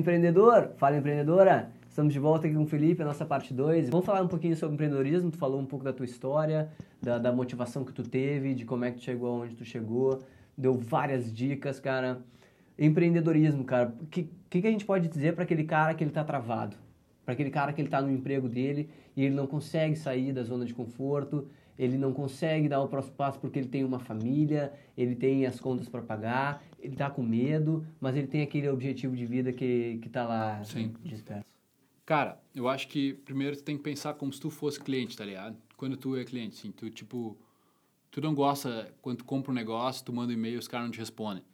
empreendedor, fala empreendedora. Estamos de volta aqui com o Felipe, a nossa parte 2. Vamos falar um pouquinho sobre empreendedorismo. Tu falou um pouco da tua história, da, da motivação que tu teve, de como é que tu chegou aonde tu chegou. Deu várias dicas, cara. Empreendedorismo, cara. O que, que, que a gente pode dizer para aquele cara que ele tá travado? Para aquele cara que ele tá no emprego dele e ele não consegue sair da zona de conforto, ele não consegue dar o próximo passo porque ele tem uma família, ele tem as contas para pagar, ele está com medo, mas ele tem aquele objetivo de vida que, que tá lá Sim. disperso. Cara, eu acho que primeiro tu tem que pensar como se tu fosse cliente, tá ligado? Quando tu é cliente, assim, tu tipo, tu não gosta, quando tu compra um negócio, tu manda um e-mail, os caras não te respondem.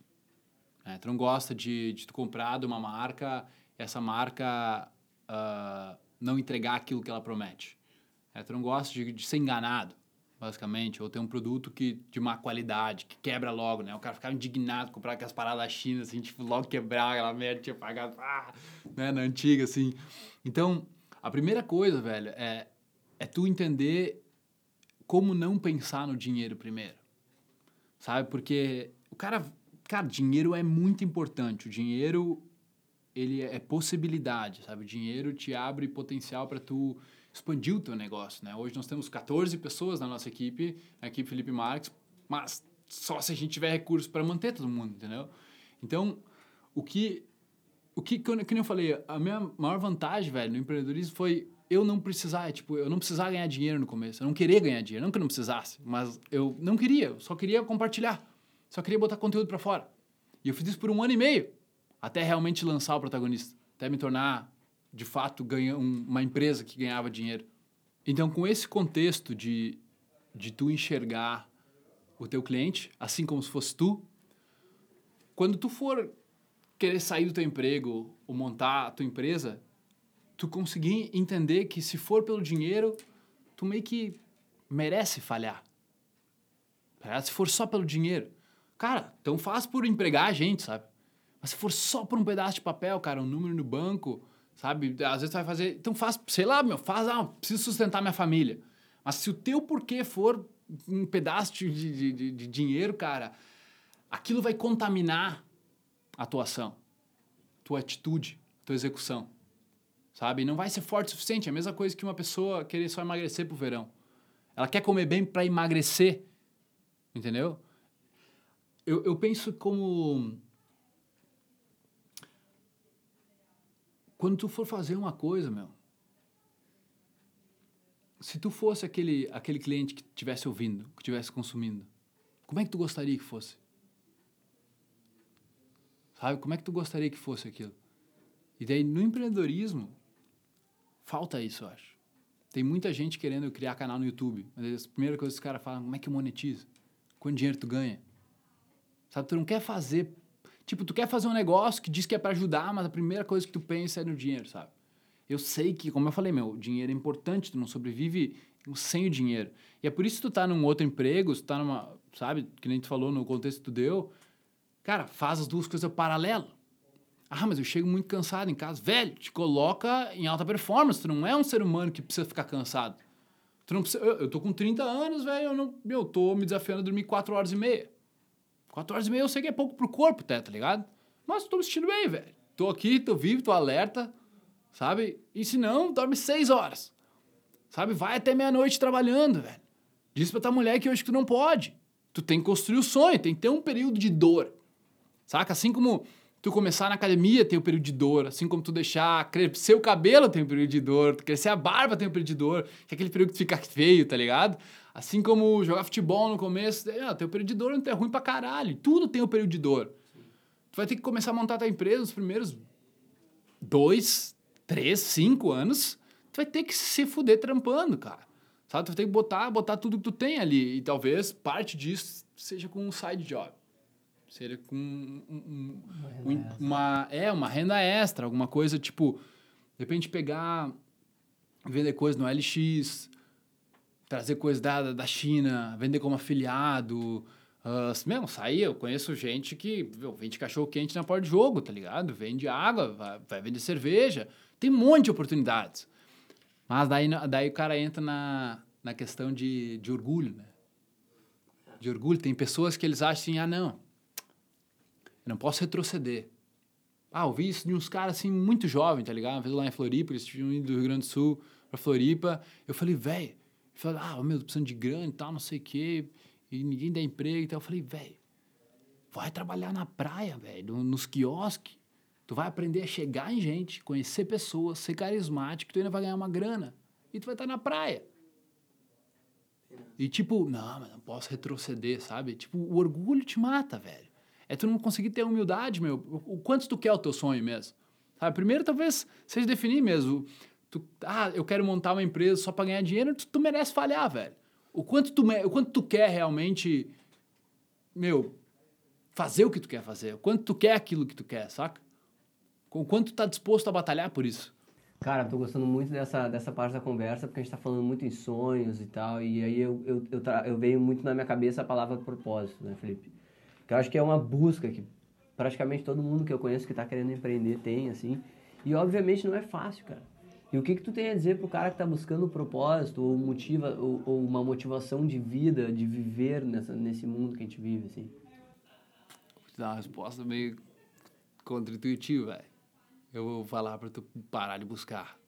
É, tu não gosta de, de tu comprar de uma marca, essa marca uh, não entregar aquilo que ela promete. É, tu não gosta de, de ser enganado basicamente, ou ter um produto que de má qualidade, que quebra logo, né? O cara ficava indignado comprar aquelas paradas da China, assim, tipo, logo quebrar, aquela merda tinha pagado, ah, né, na antiga, assim. Então, a primeira coisa, velho, é, é tu entender como não pensar no dinheiro primeiro, sabe? Porque o cara, cara, dinheiro é muito importante, o dinheiro, ele é possibilidade, sabe? O dinheiro te abre potencial para tu expandir o teu negócio, né? Hoje nós temos 14 pessoas na nossa equipe, a equipe Felipe Marques, mas só se a gente tiver recursos para manter todo mundo, entendeu? Então, o que o que que eu, eu falei, a minha maior vantagem, velho, no empreendedorismo foi eu não precisar, tipo, eu não precisar ganhar dinheiro no começo, eu não querer ganhar dinheiro, não que eu não precisasse, mas eu não queria, eu só queria compartilhar, só queria botar conteúdo para fora. E eu fiz isso por um ano e meio, até realmente lançar o protagonista, até me tornar de fato ganha um, uma empresa que ganhava dinheiro. Então, com esse contexto de, de tu enxergar o teu cliente, assim como se fosse tu, quando tu for querer sair do teu emprego ou montar a tua empresa, tu conseguir entender que se for pelo dinheiro, tu meio que merece falhar. Se for só pelo dinheiro. Cara, então faz por empregar a gente, sabe? Mas se for só por um pedaço de papel, cara, um número no banco, sabe? Às vezes tu vai fazer, então faz, sei lá, meu, faz, ah, preciso sustentar minha família. Mas se o teu porquê for um pedaço de, de, de, de dinheiro, cara, aquilo vai contaminar a tua ação, tua atitude, tua execução, sabe? Não vai ser forte o suficiente. É a mesma coisa que uma pessoa querer só emagrecer pro verão. Ela quer comer bem para emagrecer, entendeu? Eu, eu penso como Quando tu for fazer uma coisa, meu, se tu fosse aquele, aquele cliente que estivesse ouvindo, que estivesse consumindo, como é que tu gostaria que fosse? Sabe? Como é que tu gostaria que fosse aquilo? E daí, no empreendedorismo, falta isso, eu acho. Tem muita gente querendo criar canal no YouTube. Mas a primeira coisa que os caras falam, como é que monetiza? Quanto dinheiro tu ganha? Sabe? Tu não quer fazer Tipo, tu quer fazer um negócio que diz que é para ajudar, mas a primeira coisa que tu pensa é no dinheiro, sabe? Eu sei que, como eu falei, meu, dinheiro é importante, tu não sobrevive sem o dinheiro. E é por isso que tu tá num outro emprego, tu tá numa, sabe, que nem tu falou no contexto que tu deu, cara, faz as duas coisas paralelo. Ah, mas eu chego muito cansado em casa. Velho, te coloca em alta performance, tu não é um ser humano que precisa ficar cansado. Tu não precisa, eu, eu tô com 30 anos, velho, eu não, eu tô me desafiando a dormir 4 horas e meia. Quatro horas e meia eu sei que é pouco pro corpo, tá, tá ligado? Mas tô me sentindo bem, velho. Tô aqui, tô vivo, tô alerta, sabe? E se não, dorme seis horas. Sabe? Vai até meia-noite trabalhando, velho. Diz pra tua mulher que hoje tu não pode. Tu tem que construir o sonho, tem que ter um período de dor. Saca? Assim como tu começar na academia tem um período de dor, assim como tu deixar crescer o cabelo tem um período de dor, crescer a barba tem um período de dor, que é aquele período que fica feio, tá ligado? Assim como jogar futebol no começo, é, tem o período de dor, não é ruim pra caralho. Tudo tem o período de dor. Tu vai ter que começar a montar a tua empresa nos primeiros dois, três, cinco anos. Tu vai ter que se fuder trampando, cara. Sabe? Tu vai ter que botar, botar tudo que tu tem ali. E talvez parte disso seja com um side job. Seja com um, um, uma, uma, é, uma renda extra. Alguma coisa tipo, de repente pegar, vender coisa no LX, trazer coisas da, da China, vender como afiliado. Uh, mesmo, sair, eu conheço gente que meu, vende cachorro quente na porta de jogo, tá ligado? Vende água, vai, vai vender cerveja. Tem um monte de oportunidades. Mas daí, daí o cara entra na, na questão de, de orgulho, né? De orgulho. Tem pessoas que eles acham assim, ah, não, eu não posso retroceder. Ah, eu vi isso de uns caras assim muito jovens, tá ligado? Uma vez lá em Floripa, eles tinham ido do Rio Grande do Sul pra Floripa. Eu falei, velho, eu falei, ah, meu, tô precisando de grana e tal, não sei o quê, e ninguém dá emprego e tal. Eu falei, velho, vai trabalhar na praia, velho, nos quiosques. Tu vai aprender a chegar em gente, conhecer pessoas, ser carismático, tu ainda vai ganhar uma grana. E tu vai estar na praia. E tipo, não, mas não posso retroceder, sabe? Tipo, o orgulho te mata, velho. É tu não conseguir ter humildade, meu. O quanto tu quer o teu sonho mesmo. Sabe? Primeiro, talvez, seja definir mesmo. Tu, ah, eu quero montar uma empresa só para ganhar dinheiro, tu, tu, merece falhar, velho. O quanto, tu, o quanto tu quer realmente, meu, fazer o que tu quer fazer. O quanto tu quer aquilo que tu quer, saca? O quanto tu tá disposto a batalhar por isso. Cara, tô gostando muito dessa, dessa parte da conversa, porque a gente tá falando muito em sonhos e tal, e aí eu, eu, eu, eu veio muito na minha cabeça a palavra propósito, né, Felipe? Que eu acho que é uma busca que praticamente todo mundo que eu conheço que está querendo empreender tem, assim. E obviamente não é fácil, cara. E o que que tu tem a dizer pro cara que está buscando um propósito ou motiva ou, ou, uma motivação de vida, de viver nessa, nesse mundo que a gente vive, assim? Vou te dar uma resposta meio contra-intuitiva, velho. Eu vou falar para tu parar de buscar.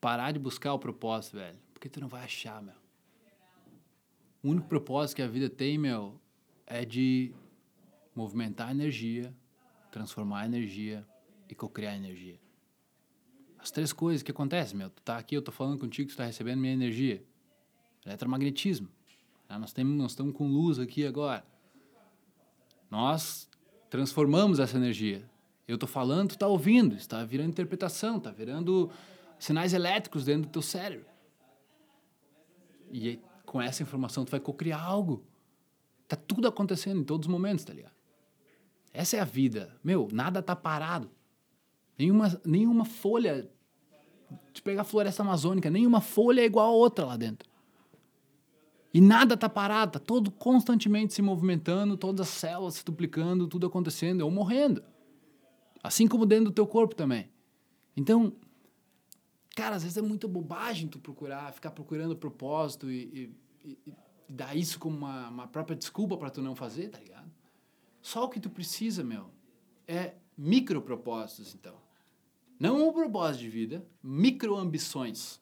Parar de buscar o propósito, velho. Porque tu não vai achar, meu. O único propósito que a vida tem, meu, é de movimentar energia, transformar energia e co-criar energia. As três coisas que acontecem, meu. Tu tá aqui, eu tô falando contigo, tu tá recebendo minha energia. Eletromagnetismo. Tá? Nós, temos, nós estamos com luz aqui agora. Nós transformamos essa energia. Eu tô falando, tu tá ouvindo, está virando interpretação, tá virando sinais elétricos dentro do teu cérebro. E com essa informação tu vai co-criar algo. Tá tudo acontecendo em todos os momentos, tá ligado? Essa é a vida. Meu, nada tá parado. Nenhuma, nenhuma folha. De pegar a floresta amazônica, nenhuma folha é igual a outra lá dentro. E nada tá parado, tá todo constantemente se movimentando, todas as células se duplicando, tudo acontecendo, ou morrendo. Assim como dentro do teu corpo também. Então, cara, às vezes é muita bobagem tu procurar, ficar procurando propósito e, e, e dar isso como uma, uma própria desculpa para tu não fazer, tá ligado? Só o que tu precisa, meu, é micro propósitos, então. Não um propósito de vida, micro ambições.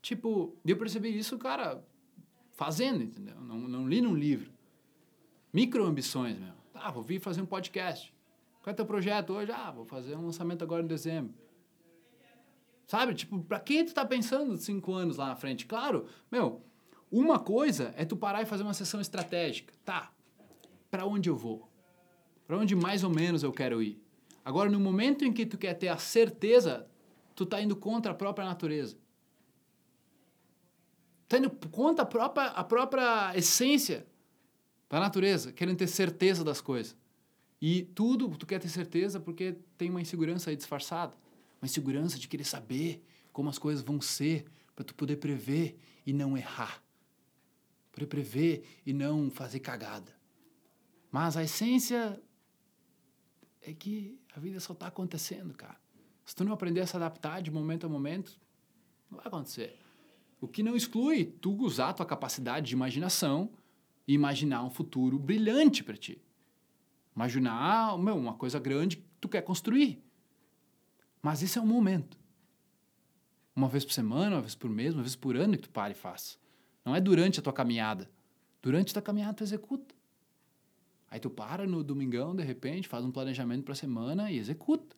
Tipo, eu percebi isso, cara, fazendo, entendeu? Não, não li num livro. Micro ambições, meu. Ah, vou vir fazer um podcast. Qual é teu projeto hoje? Ah, vou fazer um lançamento agora em dezembro. Sabe? Tipo, pra quem tu tá pensando cinco anos lá na frente? Claro, meu, uma coisa é tu parar e fazer uma sessão estratégica. Tá, para onde eu vou? Para onde mais ou menos eu quero ir? Agora, no momento em que tu quer ter a certeza, tu tá indo contra a própria natureza. Tá indo contra a própria, a própria essência da natureza, querendo ter certeza das coisas. E tudo tu quer ter certeza porque tem uma insegurança aí disfarçada. Uma insegurança de querer saber como as coisas vão ser, para tu poder prever e não errar para prever e não fazer cagada. Mas a essência é que a vida só está acontecendo, cara. Se tu não aprender a se adaptar de momento a momento, não vai acontecer. O que não exclui tu usar a tua capacidade de imaginação e imaginar um futuro brilhante para ti. Imaginar meu, uma coisa grande que tu quer construir. Mas isso é um momento. Uma vez por semana, uma vez por mês, uma vez por ano que tu pare e faça. Não é durante a tua caminhada. Durante a tua caminhada tu executa. Aí tu para no domingão, de repente, faz um planejamento para a semana e executa.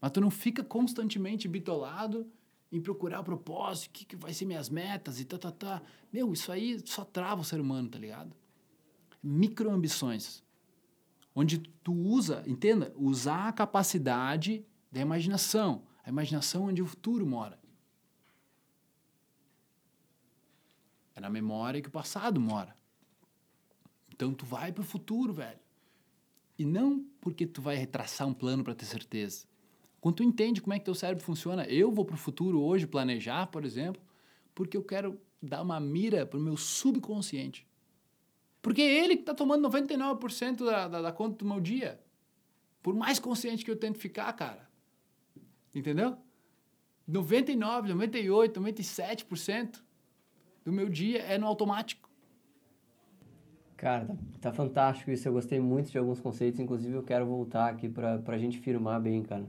Mas tu não fica constantemente bitolado em procurar o propósito, o que, que vai ser minhas metas e tá, tá, tá. Meu, isso aí só trava o ser humano, tá ligado? Microambições. Onde tu usa, entenda, usar a capacidade da imaginação. A imaginação onde o futuro mora. Na memória que o passado mora. Então tu vai para o futuro, velho. E não porque tu vai retraçar um plano para ter certeza. Quando tu entende como é que teu cérebro funciona, eu vou para o futuro hoje planejar, por exemplo, porque eu quero dar uma mira para o meu subconsciente. Porque é ele que está tomando 99% da, da, da conta do meu dia. Por mais consciente que eu tento ficar, cara. Entendeu? 99, 98, 97% do meu dia é no automático. Cara, tá, tá, fantástico isso. Eu gostei muito de alguns conceitos. Inclusive, eu quero voltar aqui pra, pra gente firmar bem, cara.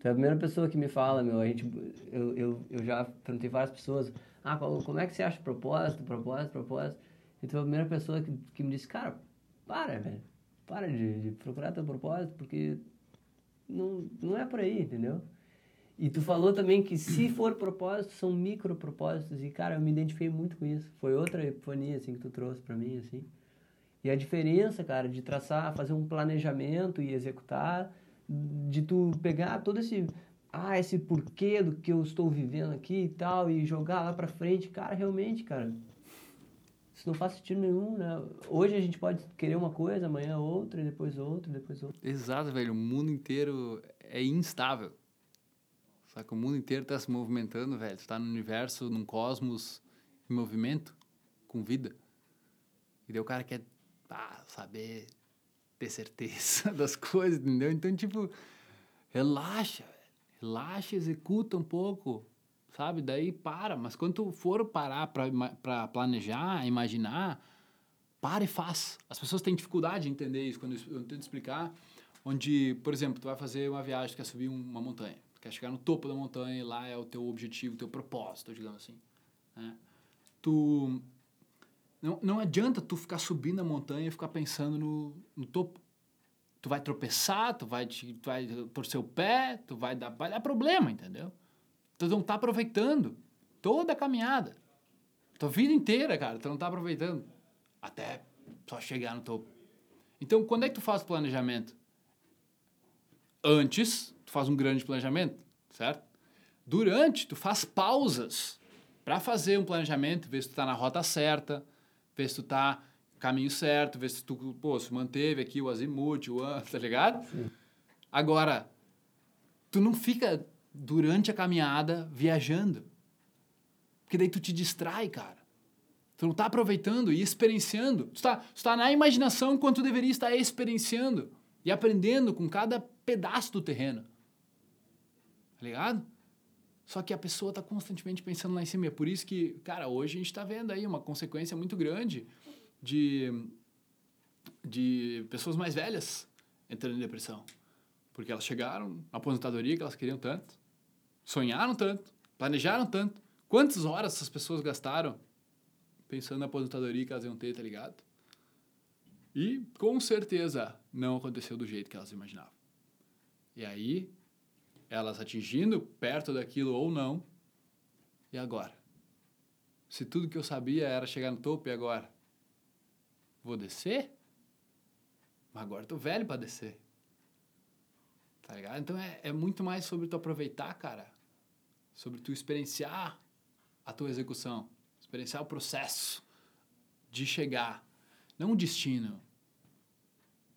Tu é a primeira pessoa que me fala, meu. A gente, eu, eu, eu já perguntei várias pessoas. Ah, como é que você acha propósito, propósito, propósito? E tu é a primeira pessoa que, que me disse, cara, para, velho. Para de, de procurar teu propósito, porque não, não é por aí, entendeu? E tu falou também que se for propósito, são micro propósitos. E, cara, eu me identifiquei muito com isso. Foi outra epifania, assim, que tu trouxe para mim, assim. E a diferença, cara, de traçar, fazer um planejamento e executar, de tu pegar todo esse, ah, esse porquê do que eu estou vivendo aqui e tal, e jogar lá pra frente, cara, realmente, cara, isso não faz sentido nenhum, né? Hoje a gente pode querer uma coisa, amanhã outra, e depois outra, e depois outra. Exato, velho. O mundo inteiro é instável. Que o mundo inteiro está se movimentando, velho. Tu tá no universo, num cosmos em movimento, com vida. E daí o cara quer ah, saber ter certeza das coisas, entendeu? Então, tipo, relaxa, relaxa, executa um pouco, sabe? Daí para. Mas quando tu for parar para planejar, imaginar, para e faz. As pessoas têm dificuldade de entender isso quando eu tento explicar. Onde, por exemplo, tu vai fazer uma viagem, tu quer subir uma montanha, quer chegar no topo da montanha e lá é o teu objetivo, o teu propósito, digamos assim. Né? Tu não, não adianta tu ficar subindo a montanha e ficar pensando no, no topo. Tu vai tropeçar, tu vai, te, tu vai torcer o pé, tu vai dar, vai dar problema, entendeu? Tu não tá aproveitando toda a caminhada. Tua vida inteira, cara, tu não tá aproveitando. Até só chegar no topo. Então, quando é que tu faz o planejamento? Antes, tu faz um grande planejamento, certo? Durante, tu faz pausas para fazer um planejamento, ver se tu tá na rota certa, ver se tu tá caminho certo, ver se tu, pô, se manteve aqui o azimuth, o ano, tá ligado? Sim. Agora, tu não fica durante a caminhada viajando. Porque daí tu te distrai, cara. Tu não tá aproveitando e experienciando. Tu tá, tu tá na imaginação enquanto tu deveria estar experienciando e aprendendo com cada pedaço do terreno. Tá ligado? Só que a pessoa está constantemente pensando lá em cima. É por isso que, cara, hoje a gente está vendo aí uma consequência muito grande de, de pessoas mais velhas entrando em depressão. Porque elas chegaram na aposentadoria que elas queriam tanto, sonharam tanto, planejaram tanto. Quantas horas essas pessoas gastaram pensando na aposentadoria que elas iam ter, tá ligado? E com certeza não aconteceu do jeito que elas imaginavam. E aí elas atingindo perto daquilo ou não. E agora? Se tudo que eu sabia era chegar no topo e agora? Vou descer? Mas agora tô velho para descer. Tá ligado? Então é, é muito mais sobre tu aproveitar, cara. Sobre tu experienciar a tua execução. Experienciar o processo de chegar. Não o destino.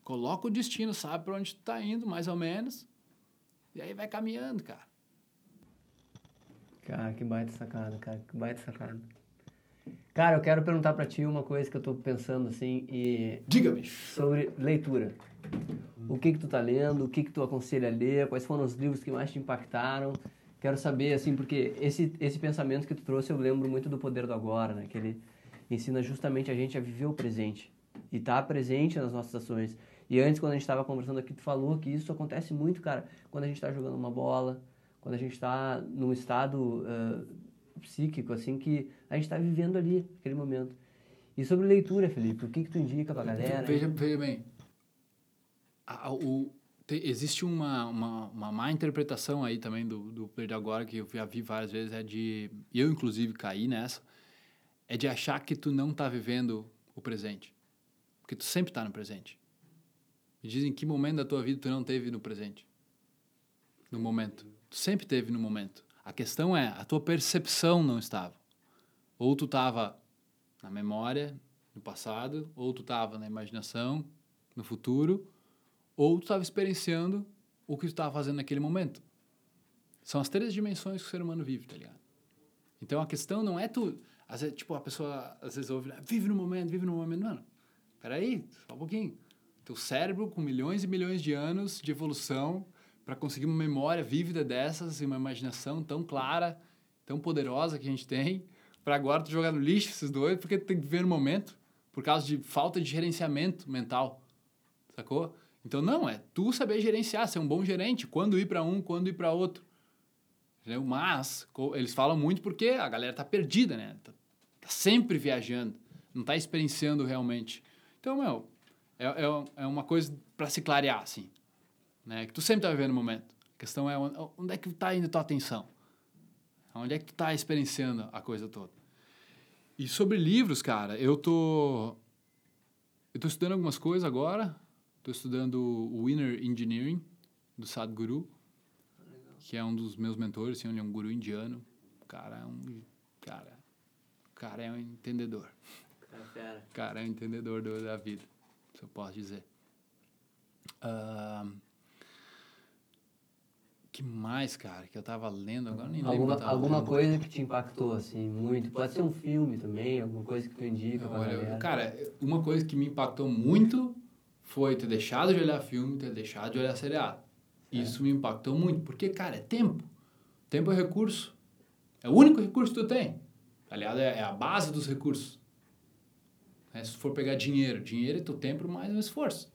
Coloca o destino, sabe para onde tu tá indo, mais ou menos. E aí vai caminhando, cara. Cara, que baita sacada, cara, que baita sacada. Cara, eu quero perguntar para ti uma coisa que eu tô pensando assim e diga-me sobre leitura. O que que tu tá lendo? O que que tu aconselha a ler? Quais foram os livros que mais te impactaram? Quero saber assim, porque esse esse pensamento que tu trouxe eu lembro muito do Poder do Agora, né? Que ele ensina justamente a gente a viver o presente e estar tá presente nas nossas ações. E antes, quando a gente estava conversando aqui, tu falou que isso acontece muito, cara, quando a gente está jogando uma bola, quando a gente está num estado uh, psíquico, assim, que a gente está vivendo ali, aquele momento. E sobre leitura, Felipe, o que, que tu indica pra galera? Veja, veja bem, a, o, te, existe uma, uma, uma má interpretação aí também do, do Player de Agora, que eu já vi várias vezes, é de, eu inclusive caí nessa, é de achar que tu não está vivendo o presente. Porque tu sempre está no presente. Me diz em que momento da tua vida tu não teve no presente. No momento. Tu sempre teve no momento. A questão é, a tua percepção não estava. Ou tu estava na memória, no passado, ou tu estava na imaginação, no futuro, ou tu estava experienciando o que tu estava fazendo naquele momento. São as três dimensões que o ser humano vive, tá ligado? Então a questão não é tu. Às vezes, tipo, a pessoa às vezes ouve, vive no momento, vive no momento. Mano, peraí, só um pouquinho. Teu cérebro, com milhões e milhões de anos de evolução, para conseguir uma memória vívida dessas e uma imaginação tão clara, tão poderosa que a gente tem, para agora tu jogar no lixo esses dois, porque tu tem que viver no momento. por causa de falta de gerenciamento mental, sacou? Então, não, é tu saber gerenciar, ser um bom gerente, quando ir para um, quando ir para outro. Entendeu? Mas, eles falam muito porque a galera tá perdida, né? Tá, tá sempre viajando, não tá experienciando realmente. Então, meu, é, é, é uma coisa para se clarear, assim, né? Que tu sempre tá vivendo o momento. A questão é onde é que tá indo tua atenção? Onde é que tu tá experienciando a coisa toda? E sobre livros, cara, eu tô eu tô estudando algumas coisas agora. Tô estudando o Winner Engineering do Sadhguru, que é um dos meus mentores, assim, ele é um guru indiano. O cara é um cara, cara é um entendedor. Cara, cara é um entendedor do, da vida, se eu posso dizer. Uh, que mais, cara, que eu tava lendo agora nem alguma, lembro. Alguma lendo. coisa que te impactou, assim, muito? Pode ser um filme também, alguma coisa que tu indica Olha. Cara, uma coisa que me impactou muito foi ter deixado de olhar filme, ter deixado de olhar seriado. É. Isso me impactou muito, porque, cara, é tempo. Tempo é recurso. É o único recurso que tu tem. Aliás, é, é a base dos recursos. É, se for pegar dinheiro, dinheiro é teu tempo mais um esforço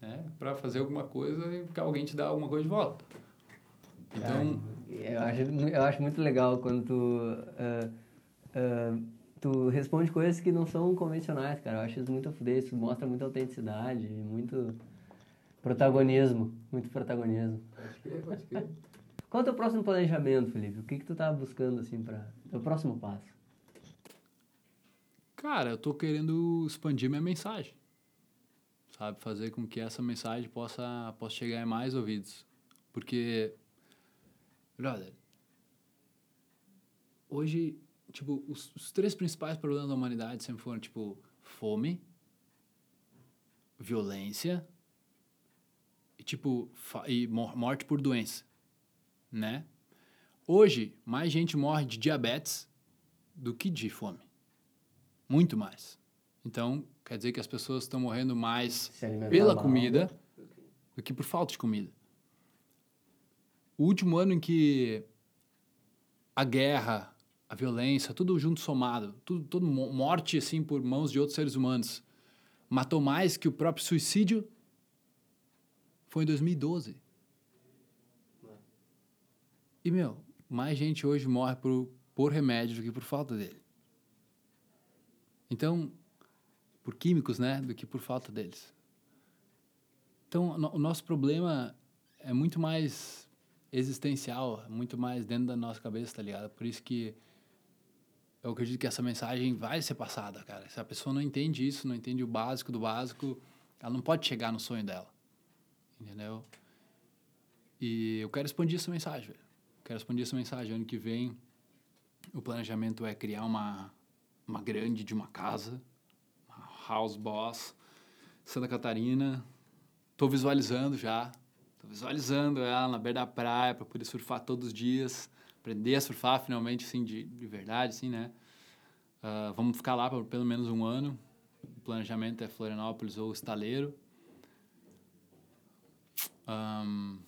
né? para fazer alguma coisa e que alguém te dá alguma coisa de volta. Então... eu, acho, eu acho muito legal quando tu, uh, uh, tu responde coisas que não são convencionais, cara. Eu acho isso muito fudez, isso mostra muita autenticidade, muito protagonismo, muito protagonismo. Pode crer, pode crer. Qual é o teu próximo planejamento, Felipe? O que que tu tá buscando, assim, para o próximo passo? Cara, eu tô querendo expandir minha mensagem sabe? Fazer com que essa mensagem possa, possa chegar em mais ouvidos. Porque, brother, hoje, tipo, os, os três principais problemas da humanidade sempre foram, tipo, fome, violência e, tipo, e morte por doença, né? Hoje, mais gente morre de diabetes do que de fome. Muito mais. Então, quer dizer que as pessoas estão morrendo mais pela mal. comida do que por falta de comida. O último ano em que a guerra, a violência, tudo junto somado, tudo, tudo morte assim por mãos de outros seres humanos, matou mais que o próprio suicídio, foi em 2012. E, meu, mais gente hoje morre por, por remédio do que por falta dele. Então, por químicos, né, do que por falta deles. Então, o nosso problema é muito mais existencial, muito mais dentro da nossa cabeça, tá ligado? Por isso que eu acredito que essa mensagem vai ser passada, cara. Se a pessoa não entende isso, não entende o básico do básico, ela não pode chegar no sonho dela. Entendeu? E eu quero expandir essa mensagem, velho. Quero expandir essa mensagem. Ano que vem, o planejamento é criar uma, uma grande de uma casa House Boss, Santa Catarina. Tô visualizando já. Tô visualizando ela na beira da praia para poder surfar todos os dias. Aprender a surfar finalmente, assim, de, de verdade, assim, né? Uh, vamos ficar lá por pelo menos um ano. O planejamento é Florianópolis ou Estaleiro. Um,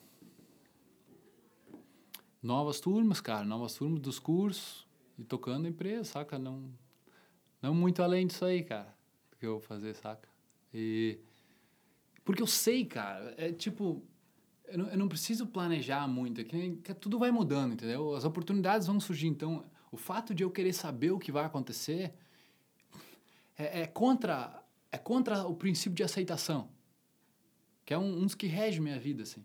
novas turmas, cara. Novas turmas dos cursos. E tocando a empresa, saca? Não, não muito além disso aí, cara que eu vou fazer, saca? E. Porque eu sei, cara, é tipo. Eu não, eu não preciso planejar muito, é que, que tudo vai mudando, entendeu? As oportunidades vão surgir. Então, o fato de eu querer saber o que vai acontecer é, é contra é contra o princípio de aceitação, que é um, um dos que rege minha vida, assim.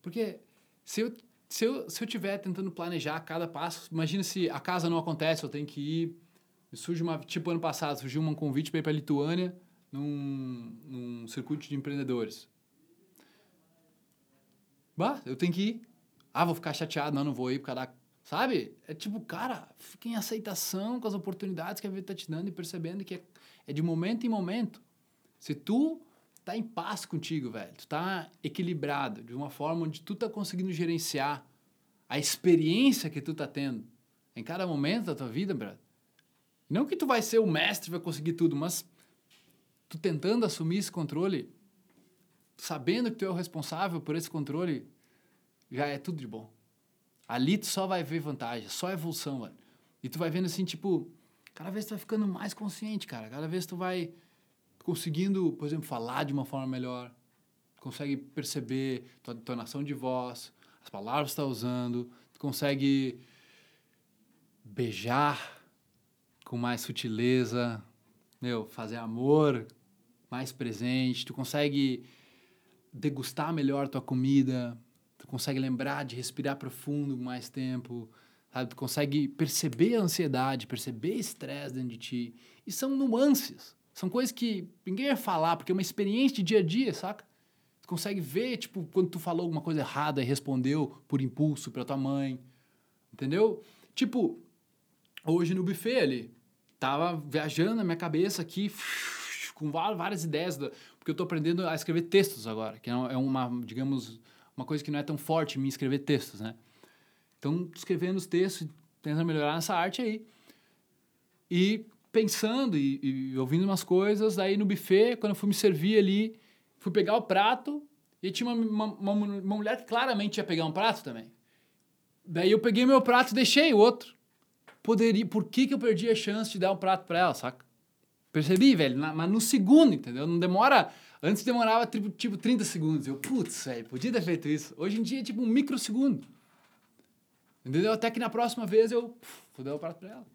Porque se eu, se eu, se eu tiver tentando planejar cada passo, imagina se a casa não acontece, eu tenho que ir surge uma, tipo ano passado, surgiu um convite para ir para a Lituânia num, num circuito de empreendedores. Bah, eu tenho que ir. Ah, vou ficar chateado, não, não vou ir por causa da... Sabe? É tipo, cara, fica em aceitação com as oportunidades que a vida está te dando e percebendo que é, é de momento em momento. Se tu tá em paz contigo, velho, tu tá equilibrado de uma forma onde tu tá conseguindo gerenciar a experiência que tu tá tendo em cada momento da tua vida, brother, não que tu vai ser o mestre, vai conseguir tudo, mas tu tentando assumir esse controle, sabendo que tu é o responsável por esse controle, já é tudo de bom. Ali tu só vai ver vantagem, só evolução, velho. E tu vai vendo assim, tipo, cada vez tu vai ficando mais consciente, cara. Cada vez tu vai conseguindo, por exemplo, falar de uma forma melhor, consegue perceber tua entonação de voz, as palavras que tu tá usando, tu consegue beijar com mais sutileza, meu, fazer amor mais presente, tu consegue degustar melhor tua comida, tu consegue lembrar de respirar profundo mais tempo, sabe? Tu consegue perceber a ansiedade, perceber estresse dentro de ti. E são nuances, são coisas que ninguém vai falar, porque é uma experiência de dia a dia, saca? Tu consegue ver, tipo, quando tu falou alguma coisa errada e respondeu por impulso pra tua mãe, entendeu? Tipo, hoje no buffet ali, tava viajando na minha cabeça aqui, com várias ideias, porque eu tô aprendendo a escrever textos agora, que é, é uma, digamos, uma coisa que não é tão forte em mim escrever textos, né? Então, escrevendo os textos, tentando melhorar nessa arte aí. E pensando e, e, ouvindo umas coisas, aí no buffet, quando eu fui me servir ali, fui pegar o prato e tinha uma, uma, uma, uma mulher que claramente ia pegar um prato também. Daí eu peguei meu prato e deixei o outro. Poderia, por que, que eu perdi a chance de dar um prato para ela, saca? Percebi, velho, na, mas no segundo, entendeu? Não demora. Antes demorava tipo, tipo 30 segundos. Eu, putz, velho, podia ter feito isso. Hoje em dia é tipo um microsegundo. Entendeu? Até que na próxima vez eu puf, vou dar o prato pra ela.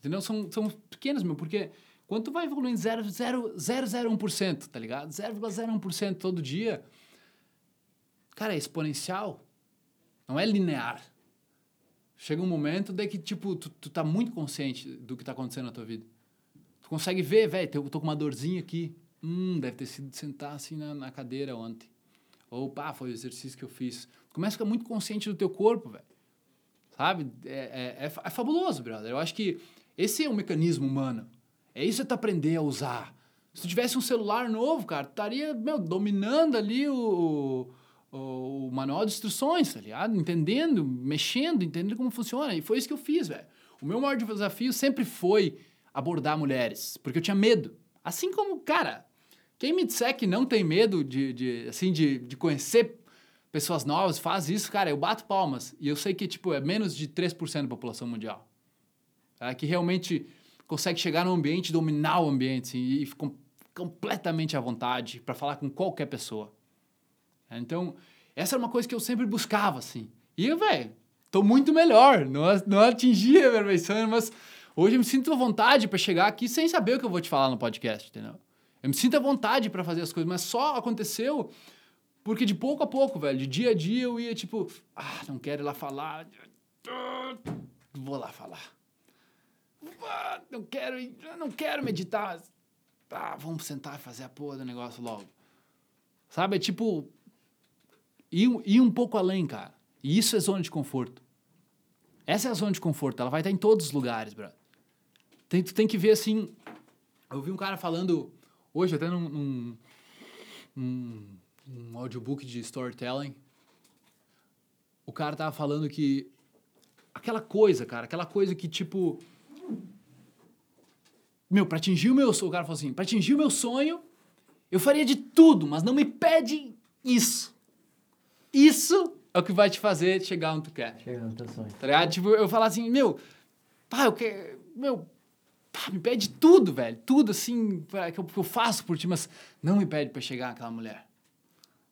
Entendeu? São, são pequenos, meu, porque quando tu vai evoluindo 0,001%, tá ligado? 0,01% todo dia, cara, é exponencial. Não é linear. Chega um momento de que, tipo, tu, tu tá muito consciente do que tá acontecendo na tua vida. Tu consegue ver, velho, eu tô com uma dorzinha aqui. Hum, deve ter sido sentar assim na, na cadeira ontem. Ou, pá, foi o exercício que eu fiz. Tu começa a ficar muito consciente do teu corpo, velho. Sabe? É, é, é, é fabuloso, brother. Eu acho que esse é o mecanismo humano. É isso que tu aprender a usar. Se tu tivesse um celular novo, cara, tu estaria, meu, dominando ali o, o, manual de instruções, tá ligado? Entendendo, mexendo, entendendo como funciona. E foi isso que eu fiz, velho. O meu maior desafio sempre foi abordar mulheres, porque eu tinha medo. Assim como, cara, quem me disser que não tem medo de, de assim, de, de conhecer pessoas novas, faz isso, cara, eu bato palmas. E eu sei que, tipo, é menos de 3% da população mundial. Tá? Que realmente consegue chegar no ambiente, dominar o ambiente assim, e ficar completamente à vontade para falar com qualquer pessoa. Então, essa era uma coisa que eu sempre buscava, assim. E, velho, tô muito melhor. Não, não atingi a perfeição, mas hoje eu me sinto à vontade para chegar aqui sem saber o que eu vou te falar no podcast, entendeu? Eu me sinto à vontade para fazer as coisas, mas só aconteceu porque de pouco a pouco, velho, de dia a dia eu ia tipo, ah, não quero ir lá falar. Vou lá falar. Ah, não quero, não quero meditar. Ah, vamos sentar e fazer a porra do negócio logo. Sabe? É tipo. Ir, um pouco além, cara. E isso é zona de conforto. Essa é a zona de conforto. Ela vai estar em todos os lugares, bro. Tem, tu tem que ver assim. Eu vi um cara falando hoje, até num, num, num, num audiobook de storytelling. O cara tava falando que aquela coisa, cara, aquela coisa que tipo meu, para atingir o meu sonho, o cara falou assim, para atingir o meu sonho, eu faria de tudo, mas não me pede isso. Isso é o que vai te fazer chegar onde tu quer. Chegar no teu sonho. Tá ligado? Tipo, eu falar assim, meu, pá, eu quero, meu, pá, me pede tudo, velho, tudo assim, que eu, que eu faço por ti, mas não me pede para chegar naquela mulher.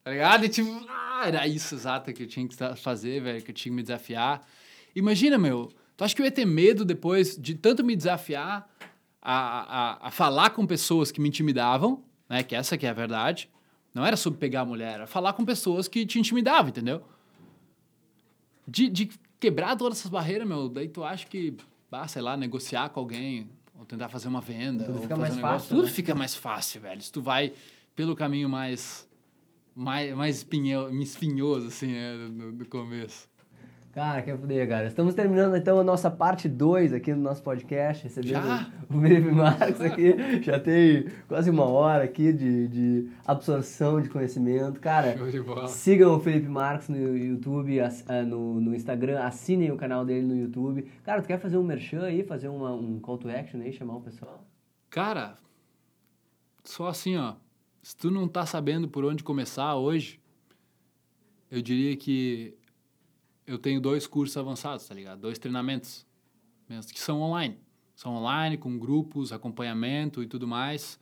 Tá ligado? E tipo, ah, era isso exato que eu tinha que fazer, velho, que eu tinha que me desafiar. Imagina, meu, tu acha que eu ia ter medo depois de tanto me desafiar a, a, a falar com pessoas que me intimidavam, né? Que essa que é a verdade. Não era sobre pegar a mulher, era falar com pessoas que te intimidavam, entendeu? De, de quebrar todas essas barreiras, meu, daí tu acha que, ah, sei lá, negociar com alguém, ou tentar fazer uma venda, tudo ou fica fazer mais um negócio, fácil, tudo né? fica mais fácil, velho. Se tu vai pelo caminho mais mais, mais espinho, espinhoso, assim, né, no, no começo. Cara, quer poder, cara. Estamos terminando então a nossa parte 2 aqui no nosso podcast. Recebendo Já? o Felipe Marques aqui. Já tem quase uma hora aqui de, de absorção de conhecimento. Cara, de sigam o Felipe Marques no YouTube, ah, no, no Instagram, assinem o canal dele no YouTube. Cara, tu quer fazer um merchan aí, fazer uma, um call to action aí, chamar o pessoal? Cara, só assim, ó. Se tu não tá sabendo por onde começar hoje, eu diria que eu tenho dois cursos avançados, tá ligado? Dois treinamentos, mesmo que são online. São online, com grupos, acompanhamento e tudo mais.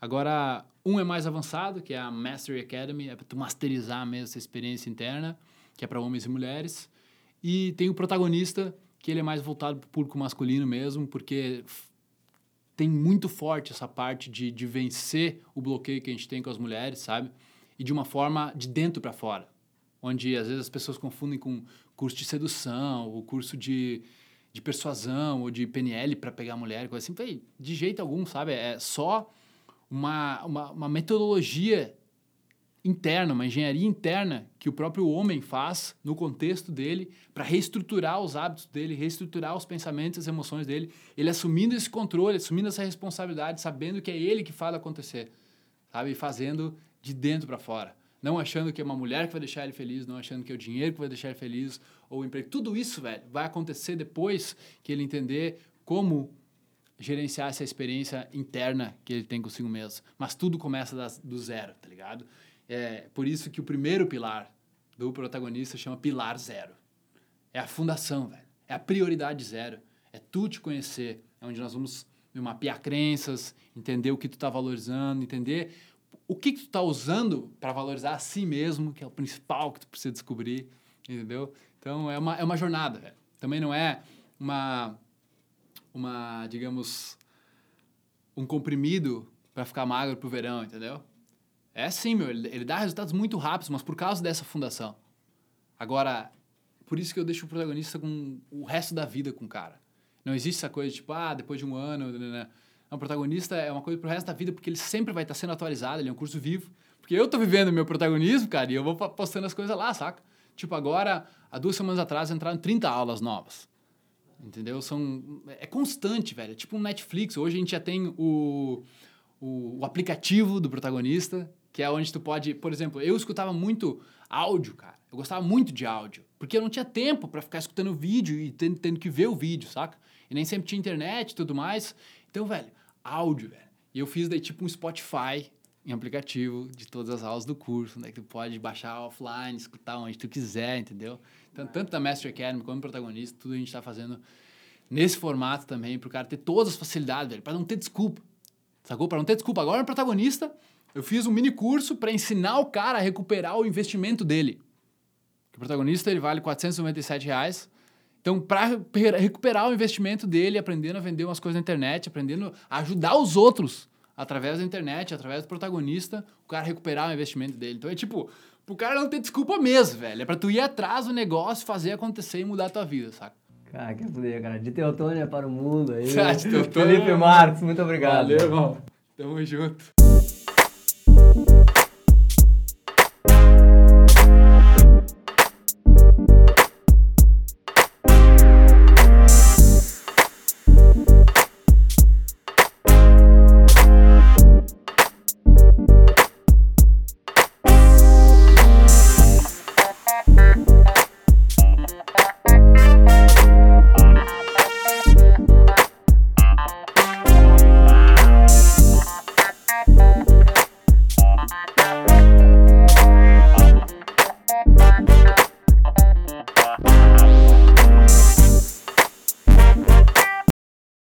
Agora, um é mais avançado, que é a Mastery Academy, é para tu masterizar mesmo essa experiência interna, que é para homens e mulheres. E tem o protagonista, que ele é mais voltado para o público masculino mesmo, porque tem muito forte essa parte de, de vencer o bloqueio que a gente tem com as mulheres, sabe? E de uma forma de dentro para fora. Onde às vezes as pessoas confundem com curso de sedução, o curso de, de persuasão ou de PNL para pegar mulher, coisa assim. De jeito algum, sabe? É só uma, uma, uma metodologia interna, uma engenharia interna que o próprio homem faz no contexto dele para reestruturar os hábitos dele, reestruturar os pensamentos as emoções dele, ele assumindo esse controle, assumindo essa responsabilidade, sabendo que é ele que faz acontecer, sabe? E fazendo de dentro para fora. Não achando que é uma mulher que vai deixar ele feliz, não achando que é o dinheiro que vai deixar ele feliz, ou o emprego. Tudo isso, velho, vai acontecer depois que ele entender como gerenciar essa experiência interna que ele tem consigo mesmo. Mas tudo começa das, do zero, tá ligado? É por isso que o primeiro pilar do protagonista chama pilar zero. É a fundação, velho. É a prioridade zero. É tu te conhecer. É onde nós vamos mapear crenças, entender o que tu está valorizando, entender o que, que tu está usando para valorizar a si mesmo, que é o principal que tu precisa descobrir, entendeu? Então, é uma, é uma jornada. Também não é uma, uma digamos, um comprimido para ficar magro pro verão, entendeu? É sim, meu, ele, ele dá resultados muito rápidos, mas por causa dessa fundação. Agora, por isso que eu deixo o protagonista com o resto da vida com o cara. Não existe essa coisa tipo, ah, depois de um ano. Né, né. né. Não, o protagonista é uma coisa pro resto da vida porque ele sempre vai estar sendo atualizado, ele é um curso vivo. Porque eu tô vivendo meu protagonismo, cara, e eu vou postando as coisas lá, saca? Tipo, agora, há duas semanas atrás, entraram 30 aulas novas. Entendeu? São, é constante, velho. É tipo um Netflix. Hoje a gente já tem o, o, o aplicativo do protagonista, que é onde tu pode, por exemplo, eu escutava muito áudio, cara. Eu gostava muito de áudio, porque eu não tinha tempo para ficar escutando vídeo e tendo, tendo, que ver o vídeo, saca? E nem sempre tinha internet e tudo mais. Então, velho, áudio, velho. E eu fiz daí tipo um Spotify em aplicativo de todas as aulas do curso, né? Que tu pode baixar offline, escutar onde tu quiser, entendeu? Então, tanto da Master Academy como protagonista, tudo a gente está fazendo nesse formato também, para o cara ter todas as facilidades, velho, para não ter desculpa. Sacou? Para não ter desculpa. Agora, no protagonista, eu fiz um mini curso para ensinar o cara a recuperar o investimento dele. O protagonista ele vale 497 reais. Então, para recuperar o investimento dele, aprendendo a vender umas coisas na internet, aprendendo a ajudar os outros através da internet, através do protagonista, o cara recuperar o investimento dele. Então, é tipo, pro cara não ter desculpa mesmo, velho. É pra tu ir atrás do negócio, fazer acontecer e mudar a tua vida, saca? Cara, que poder, cara. De Teotônia para o mundo aí. Teotônia. Felipe Marques, muito obrigado. Valeu, irmão. Tamo junto.